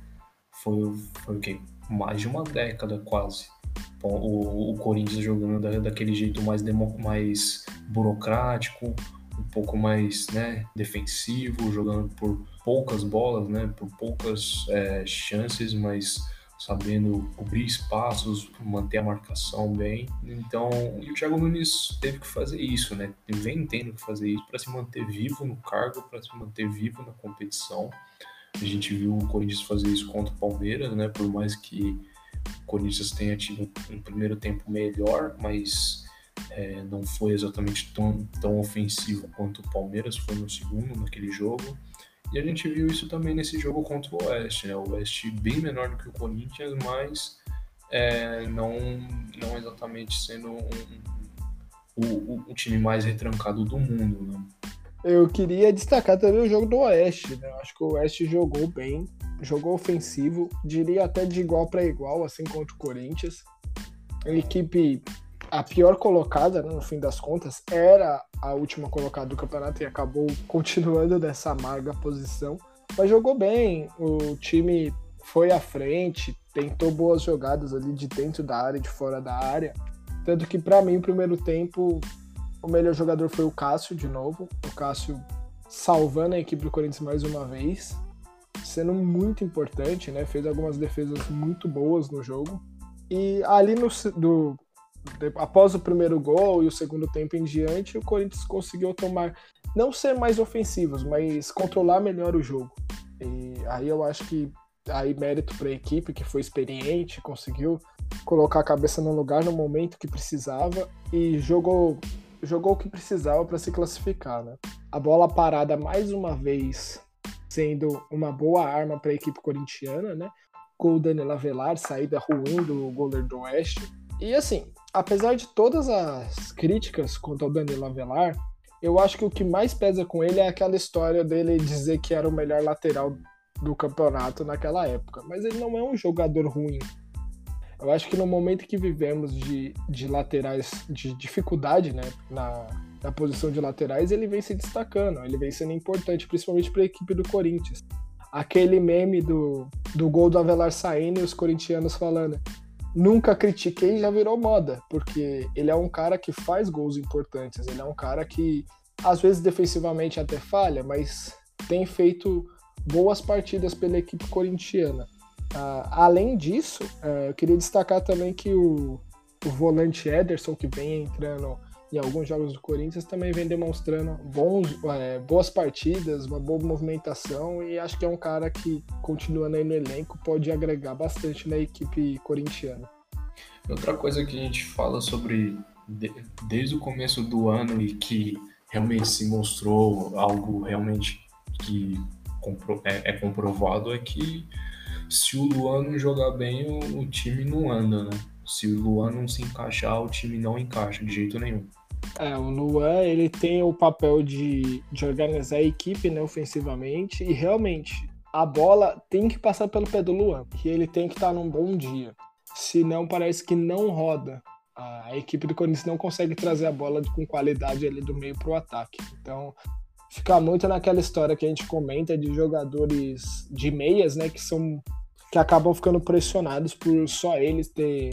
S2: Foi, foi o quê? Mais de uma década quase. O, o Corinthians jogando da, daquele jeito mais, demo, mais burocrático, um pouco mais né, defensivo, jogando por poucas bolas, né, por poucas é, chances, mas sabendo cobrir espaços, manter a marcação bem. Então, o Thiago Nunes teve que fazer isso, né? Vem tendo que fazer isso para se manter vivo no cargo, para se manter vivo na competição. A gente viu o Corinthians fazer isso contra o Palmeiras, né? Por mais que o Corinthians tenha tido um primeiro tempo melhor, mas é, não foi exatamente tão, tão ofensivo quanto o Palmeiras foi no segundo, naquele jogo. E a gente viu isso também nesse jogo contra o Oeste, né? O Oeste bem menor do que o Corinthians, mas é, não, não exatamente sendo um, um, o, o, time mais retrancado do mundo, né?
S3: Eu queria destacar também o jogo do Oeste, né? Acho que o Oeste jogou bem, jogou ofensivo, diria até de igual para igual, assim contra o Corinthians. A equipe a pior colocada, né, no fim das contas, era a última colocada do campeonato e acabou continuando nessa amarga posição. Mas jogou bem, o time foi à frente, tentou boas jogadas ali de dentro da área e de fora da área. Tanto que, para mim, o primeiro tempo, o melhor jogador foi o Cássio, de novo. O Cássio salvando a equipe do Corinthians mais uma vez, sendo muito importante, né? Fez algumas defesas muito boas no jogo. E ali no do, após o primeiro gol e o segundo tempo em diante, o Corinthians conseguiu tomar, não ser mais ofensivos, mas controlar melhor o jogo. E aí eu acho que aí mérito para a equipe que foi experiente, conseguiu colocar a cabeça no lugar no momento que precisava e jogou jogou o que precisava para se classificar, né? A bola parada mais uma vez sendo uma boa arma para a equipe corintiana, né? Com o Daniel Avelar, saída ruim do goleiro do Oeste. E assim, apesar de todas as críticas quanto ao Danilo Avelar, eu acho que o que mais pesa com ele é aquela história dele dizer que era o melhor lateral do campeonato naquela época. Mas ele não é um jogador ruim. Eu acho que no momento que vivemos de, de laterais, de dificuldade né, na, na posição de laterais, ele vem se destacando, ele vem sendo importante, principalmente para a equipe do Corinthians. Aquele meme do, do gol do Avelar saindo e os corintianos falando: nunca critiquei já virou moda, porque ele é um cara que faz gols importantes, ele é um cara que às vezes defensivamente até falha, mas tem feito boas partidas pela equipe corintiana. Uh, além disso, uh, eu queria destacar também que o, o volante Ederson, que vem entrando em alguns jogos do Corinthians, também vem demonstrando bons, é, boas partidas, uma boa movimentação e acho que é um cara que, continuando aí no elenco, pode agregar bastante na equipe corintiana.
S2: Outra coisa que a gente fala sobre de, desde o começo do ano e que realmente se mostrou algo realmente que compro, é, é, comprovado é que se o Luan não jogar bem, o, o time não anda, né? Se o Luan não se encaixar, o time não encaixa de jeito nenhum.
S3: É, o Luan ele tem o papel de, de organizar a equipe né, ofensivamente e realmente a bola tem que passar pelo pé do Luan, que ele tem que estar num bom dia. Senão parece que não roda. A equipe do Corinthians não consegue trazer a bola com qualidade ali do meio para o ataque. Então fica muito naquela história que a gente comenta de jogadores de meias, né, que são que acabam ficando pressionados por só eles ter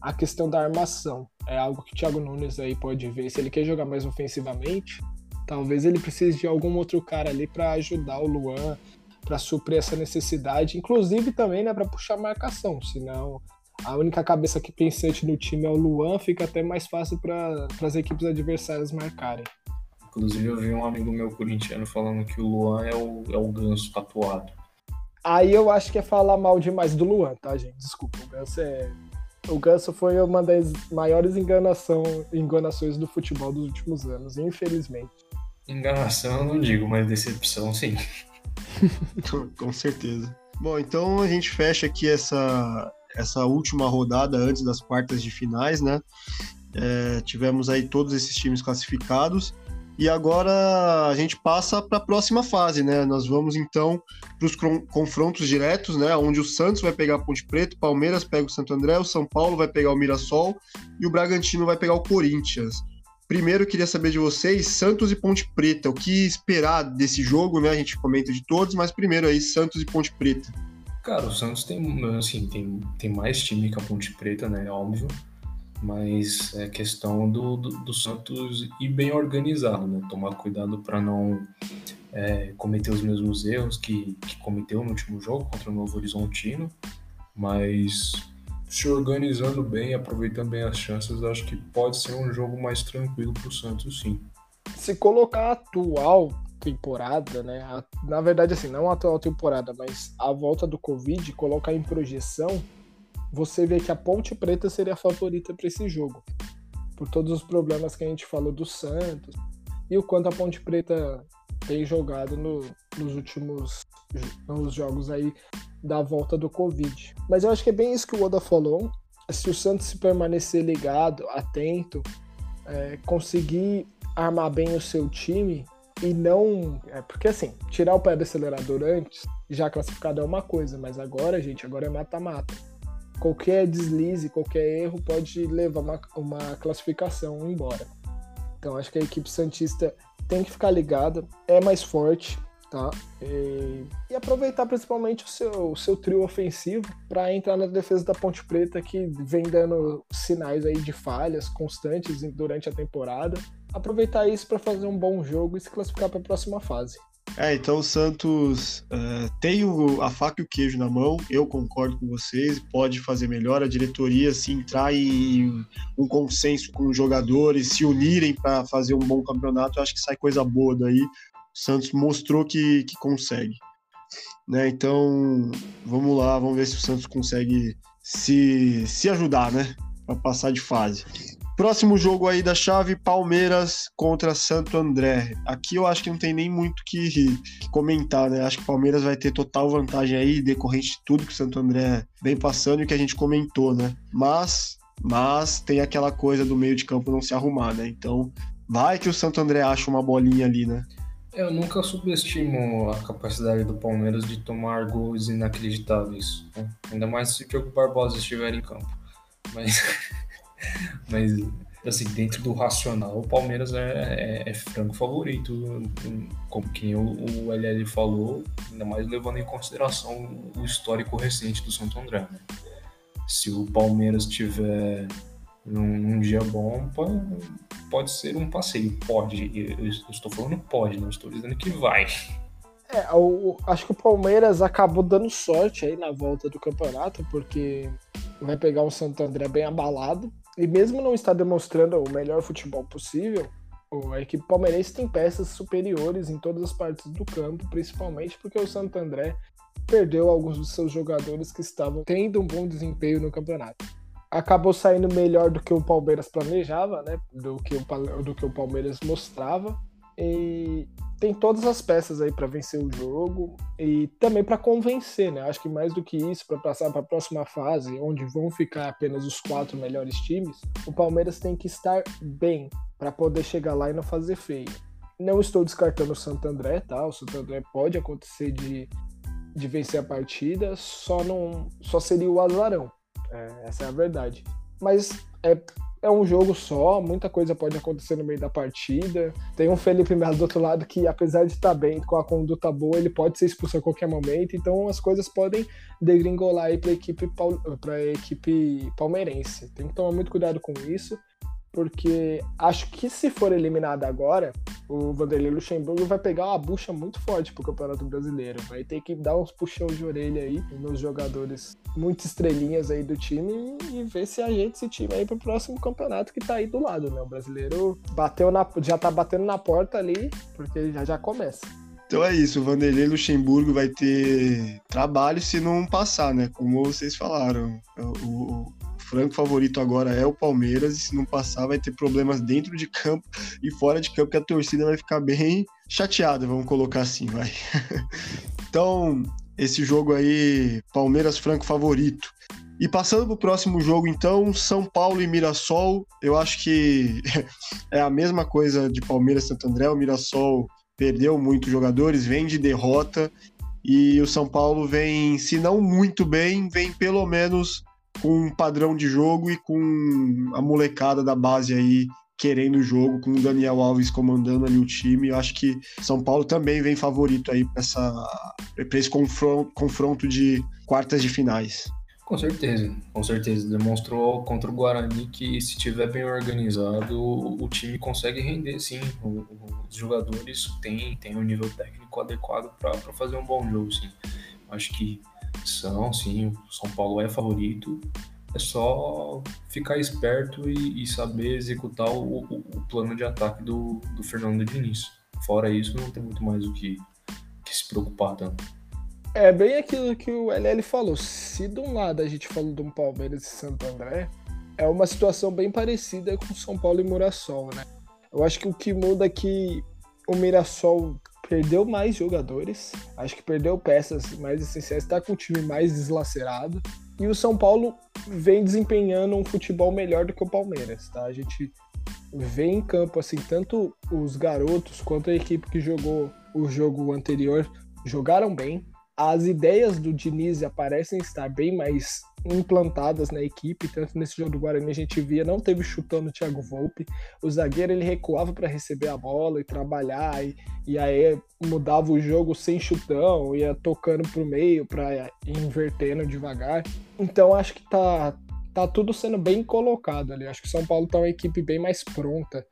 S3: a questão da armação. É algo que o Thiago Nunes aí pode ver. Se ele quer jogar mais ofensivamente, talvez ele precise de algum outro cara ali para ajudar o Luan, para suprir essa necessidade, inclusive também né, para puxar marcação. Senão, a única cabeça que pensante no time é o Luan, fica até mais fácil para as equipes adversárias marcarem.
S2: Inclusive, eu vi um amigo meu corintiano falando que o Luan é o, é o ganso tatuado.
S3: Aí eu acho que é falar mal demais do Luan, tá, gente? Desculpa, o ganso é. O Ganso foi uma das maiores enganação, enganações do futebol dos últimos anos, infelizmente.
S2: Enganação eu não digo, mas decepção sim.
S1: Com certeza. Bom, então a gente fecha aqui essa, essa última rodada antes das quartas de finais, né? É, tivemos aí todos esses times classificados. E agora a gente passa para a próxima fase, né? Nós vamos então para os confrontos diretos, né? Onde o Santos vai pegar a Ponte Preta, o Palmeiras pega o Santo André, o São Paulo vai pegar o Mirassol e o Bragantino vai pegar o Corinthians. Primeiro, queria saber de vocês, Santos e Ponte Preta, o que esperar desse jogo, né? A gente comenta de todos, mas primeiro aí, Santos e Ponte Preta.
S2: Cara, o Santos tem, assim, tem, tem mais time que a Ponte Preta, né? Óbvio. Mas é questão do, do, do Santos ir bem organizado, né? Tomar cuidado para não é, cometer os mesmos erros que, que cometeu no último jogo contra o Novo Horizontino. Mas se organizando bem, aproveitando bem as chances, acho que pode ser um jogo mais tranquilo para o Santos, sim.
S3: Se colocar a atual temporada, né? A, na verdade, assim, não a atual temporada, mas a volta do Covid, colocar em projeção, você vê que a Ponte Preta seria a favorita para esse jogo. Por todos os problemas que a gente falou do Santos e o quanto a Ponte Preta tem jogado no, nos últimos nos jogos aí da volta do Covid. Mas eu acho que é bem isso que o Oda falou. Se o Santos se permanecer ligado, atento, é, conseguir armar bem o seu time e não. É, porque assim, tirar o pé do acelerador antes, já classificado é uma coisa, mas agora, gente, agora é mata-mata. Qualquer deslize, qualquer erro pode levar uma, uma classificação embora. Então acho que a equipe Santista tem que ficar ligada, é mais forte, tá? E, e aproveitar principalmente o seu, o seu trio ofensivo para entrar na defesa da Ponte Preta, que vem dando sinais aí de falhas constantes durante a temporada. Aproveitar isso para fazer um bom jogo e se classificar para a próxima fase.
S1: É, então o Santos uh, tem o, a faca e o queijo na mão, eu concordo com vocês, pode fazer melhor. A diretoria, se entrar em um consenso com os jogadores, se unirem para fazer um bom campeonato, eu acho que sai coisa boa daí. O Santos mostrou que, que consegue. Né? Então, vamos lá, vamos ver se o Santos consegue se, se ajudar, né? Para passar de fase. Próximo jogo aí da chave, Palmeiras contra Santo André. Aqui eu acho que não tem nem muito que, que comentar, né? Acho que o Palmeiras vai ter total vantagem aí, decorrente de tudo que o Santo André vem passando e que a gente comentou, né? Mas, mas tem aquela coisa do meio de campo não se arrumar, né? Então, vai que o Santo André acha uma bolinha ali, né?
S2: Eu nunca subestimo a capacidade do Palmeiras de tomar gols inacreditáveis. Né? Ainda mais se o Diogo Barbosa estiver em campo. Mas, mas assim, dentro do racional, o Palmeiras é, é, é franco favorito, como quem o, o LL falou, ainda mais levando em consideração o histórico recente do Santo André. Né? Se o Palmeiras tiver num, num dia bom, pode, ser um passeio. Pode. Eu, eu, estou falando pode, não estou dizendo que vai.
S3: É, o, acho que o Palmeiras acabou dando sorte aí na volta do campeonato, porque vai pegar um Santo André bem abalado. E mesmo não está demonstrando o melhor futebol possível, a equipe palmeirense tem peças superiores em todas as partes do campo, principalmente porque o Santo André perdeu alguns dos seus jogadores que estavam tendo um bom desempenho no campeonato acabou saindo melhor do que o Palmeiras planejava, né? Do que o, do que o Palmeiras mostrava. E tem todas as peças aí para vencer o jogo e também para convencer, né? Acho que mais do que isso, para passar para a próxima fase, onde vão ficar apenas os quatro melhores times, o Palmeiras tem que estar bem para poder chegar lá e não fazer feio. Não estou descartando o Santo André, tá? O Santo André pode acontecer de, de vencer a partida, só não só seria o azarão. É, essa é a verdade. Mas é, é um jogo só, muita coisa pode acontecer no meio da partida. Tem um Felipe Melo do outro lado que, apesar de estar bem, com a conduta boa, ele pode ser expulso a qualquer momento. Então as coisas podem degringolar aí para a equipe, equipe palmeirense. Tem que tomar muito cuidado com isso, porque acho que se for eliminado agora, o Vanderlei Luxemburgo vai pegar uma bucha muito forte pro Campeonato Brasileiro. Vai ter que dar uns puxão de orelha aí nos jogadores muito estrelinhas aí do time e ver se ajeita esse time aí pro próximo campeonato que tá aí do lado, né? O brasileiro bateu na, já tá batendo na porta ali, porque já já começa.
S1: Então é isso, o Vanderlei Luxemburgo vai ter trabalho se não passar, né? Como vocês falaram. O, franco favorito agora é o Palmeiras, e se não passar, vai ter problemas dentro de campo e fora de campo, que a torcida vai ficar bem chateada, vamos colocar assim, vai. então, esse jogo aí, Palmeiras franco favorito. E passando para o próximo jogo, então, São Paulo e Mirassol, eu acho que é a mesma coisa de Palmeiras e Santo André. O Mirassol perdeu muitos jogadores, vem de derrota e o São Paulo vem, se não muito bem, vem pelo menos com um padrão de jogo e com a molecada da base aí querendo o jogo, com o Daniel Alves comandando ali o time. Eu acho que São Paulo também vem favorito aí para esse confronto, confronto de quartas de finais.
S2: Com certeza, com certeza. Demonstrou contra o Guarani que se tiver bem organizado, o time consegue render sim. Os jogadores têm, têm um nível técnico adequado para fazer um bom jogo, sim. Acho que são, sim, o São Paulo é favorito. É só ficar esperto e, e saber executar o, o, o, plano de ataque do, do Fernando Diniz. Fora isso, não tem muito mais o que, que se preocupar tanto.
S3: É bem aquilo que o LL falou. Se de um lado a gente falou de um Palmeiras e Santo André, é uma situação bem parecida com São Paulo e Mirassol, né? Eu acho que o que muda é que o Mirassol perdeu mais jogadores, acho que perdeu peças mais essenciais, está com o time mais deslacerado. E o São Paulo vem desempenhando um futebol melhor do que o Palmeiras, tá? A gente vê em campo assim, tanto os garotos quanto a equipe que jogou o jogo anterior jogaram bem, as ideias do Diniz parecem estar bem mais implantadas na equipe, tanto nesse jogo do Guarani a gente via, não teve chutão no Thiago Volpe, o zagueiro ele recuava para receber a bola e trabalhar, e, e aí mudava o jogo sem chutão, ia tocando pro meio para invertendo devagar, então acho que tá, tá tudo sendo bem colocado ali, acho que o São Paulo tá uma equipe bem mais pronta,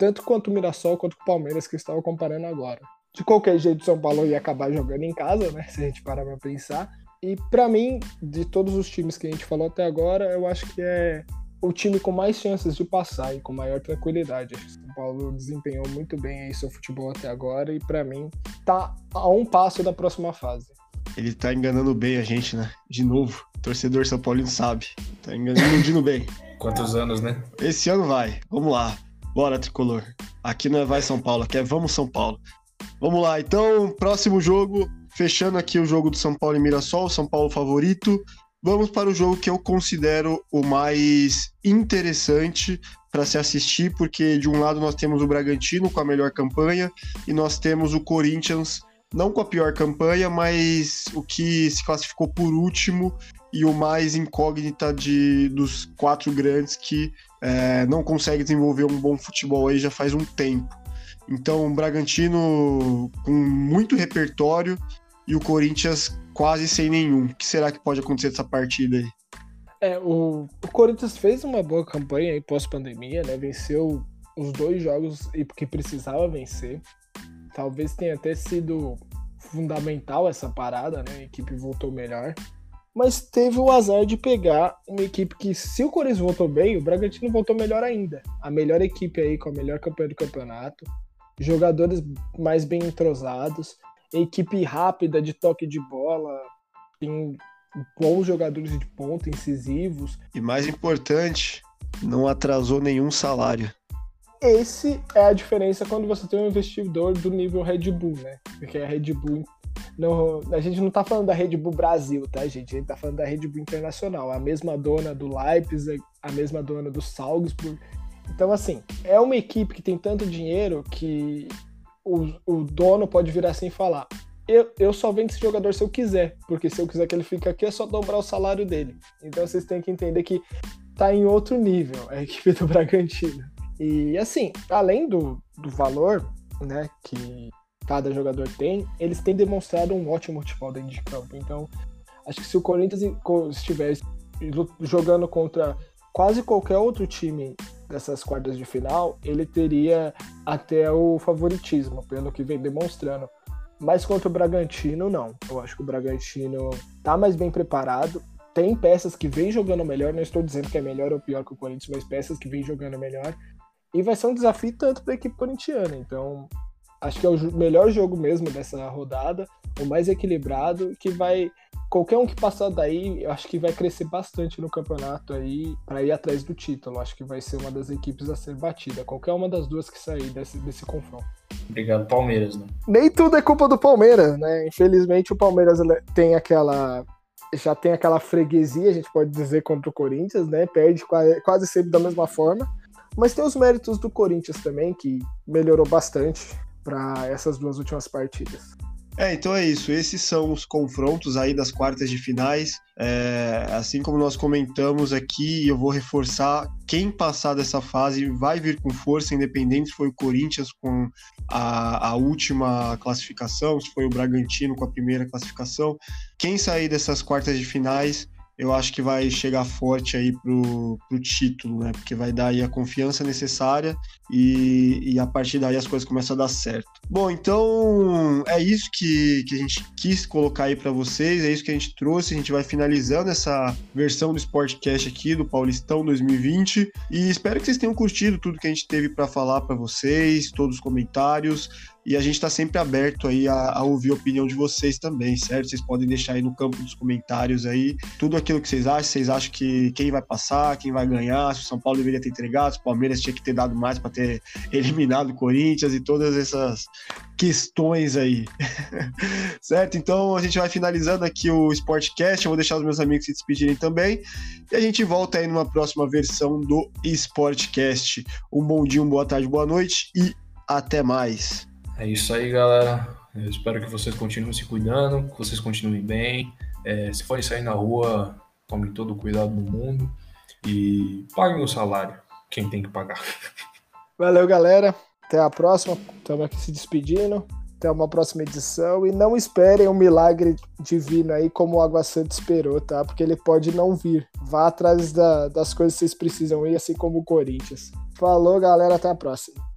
S3: tanto quanto o Mirassol quanto o Palmeiras que estava comparando agora de qualquer jeito, o São Paulo ia acabar jogando em casa, né? Se a gente parar pra pensar. E para mim, de todos os times que a gente falou até agora, eu acho que é o time com mais chances de passar e com maior tranquilidade. Acho que o São Paulo desempenhou muito bem aí seu futebol até agora e para mim tá a um passo da próxima fase.
S1: Ele tá enganando bem a gente, né? De novo. Torcedor São Paulino sabe. Tá enganando bem.
S2: Quantos anos, né?
S1: Esse ano vai. Vamos lá. Bora, tricolor. Aqui não é vai São Paulo, aqui é vamos São Paulo. Vamos lá, então, próximo jogo, fechando aqui o jogo do São Paulo e Mirassol, São Paulo favorito. Vamos para o jogo que eu considero o mais interessante para se assistir, porque de um lado nós temos o Bragantino com a melhor campanha e nós temos o Corinthians não com a pior campanha, mas o que se classificou por último e o mais incógnita de, dos quatro grandes que é, não consegue desenvolver um bom futebol aí já faz um tempo. Então, o Bragantino com muito repertório e o Corinthians quase sem nenhum. O que será que pode acontecer nessa partida aí?
S3: É, o, o Corinthians fez uma boa campanha aí pós-pandemia, né? Venceu os dois jogos e porque precisava vencer. Talvez tenha até sido fundamental essa parada, né? A equipe voltou melhor. Mas teve o azar de pegar uma equipe que, se o Corinthians voltou bem, o Bragantino voltou melhor ainda. A melhor equipe aí, com a melhor campanha do campeonato jogadores mais bem entrosados, equipe rápida de toque de bola, tem bons jogadores de ponta, incisivos.
S1: E mais importante, não atrasou nenhum salário.
S3: Esse é a diferença quando você tem um investidor do nível Red Bull, né? Porque a Red Bull. Não, a gente não tá falando da Red Bull Brasil, tá, gente? A gente tá falando da Red Bull Internacional. A mesma dona do Leipzig, a mesma dona do Salzburg então, assim, é uma equipe que tem tanto dinheiro que o, o dono pode virar assim e falar: eu, eu só vendo esse jogador se eu quiser, porque se eu quiser que ele fique aqui é só dobrar o salário dele. Então vocês têm que entender que tá em outro nível a equipe do Bragantino. E assim, além do, do valor né, que cada jogador tem, eles têm demonstrado um ótimo futebol dentro de campo. Então, acho que se o Corinthians estiver jogando contra quase qualquer outro time dessas quartas de final, ele teria até o favoritismo, pelo que vem demonstrando. Mas contra o Bragantino, não. Eu acho que o Bragantino tá mais bem preparado. Tem peças que vem jogando melhor, não estou dizendo que é melhor ou pior que o Corinthians, mas peças que vem jogando melhor. E vai ser um desafio tanto para a equipe corintiana. Então, acho que é o melhor jogo mesmo dessa rodada, o mais equilibrado, que vai qualquer um que passar daí, eu acho que vai crescer bastante no campeonato aí para ir atrás do título. Acho que vai ser uma das equipes a ser batida. Qualquer uma das duas que sair desse, desse confronto.
S2: Obrigado, Palmeiras, né?
S3: Nem tudo é culpa do Palmeiras, né? Infelizmente o Palmeiras tem aquela já tem aquela freguesia, a gente pode dizer, contra o Corinthians, né? Perde quase sempre da mesma forma. Mas tem os méritos do Corinthians também, que melhorou bastante para essas duas últimas partidas.
S1: É, então é isso. Esses são os confrontos aí das quartas de finais. É, assim como nós comentamos aqui, eu vou reforçar: quem passar dessa fase vai vir com força, independente se foi o Corinthians com a, a última classificação, se foi o Bragantino com a primeira classificação. Quem sair dessas quartas de finais eu acho que vai chegar forte aí pro, pro título, né? Porque vai dar aí a confiança necessária e, e a partir daí as coisas começam a dar certo. Bom, então é isso que, que a gente quis colocar aí para vocês, é isso que a gente trouxe. A gente vai finalizando essa versão do Sportcast aqui do Paulistão 2020 e espero que vocês tenham curtido tudo que a gente teve para falar para vocês, todos os comentários. E a gente está sempre aberto aí a, a, ouvir a opinião de vocês também, certo? Vocês podem deixar aí no campo dos comentários aí tudo aquilo que vocês acham. Vocês acham que quem vai passar, quem vai ganhar, se o São Paulo deveria ter entregado, se o Palmeiras tinha que ter dado mais para ter eliminado o Corinthians e todas essas questões aí. certo? Então a gente vai finalizando aqui o Sportcast. Eu vou deixar os meus amigos se despedirem também. E a gente volta aí numa próxima versão do Sportcast. Um bom dia, uma boa tarde, boa noite e até mais.
S2: É isso aí, galera. Eu espero que vocês continuem se cuidando, que vocês continuem bem. É, se forem sair na rua, tomem todo o cuidado do mundo e paguem o salário, quem tem que pagar.
S3: Valeu, galera. Até a próxima. Estamos aqui se despedindo. Até uma próxima edição. E não esperem um milagre divino aí como o Água Santa esperou, tá? Porque ele pode não vir. Vá atrás da, das coisas que vocês precisam ir, assim como o Corinthians. Falou, galera. Até a próxima.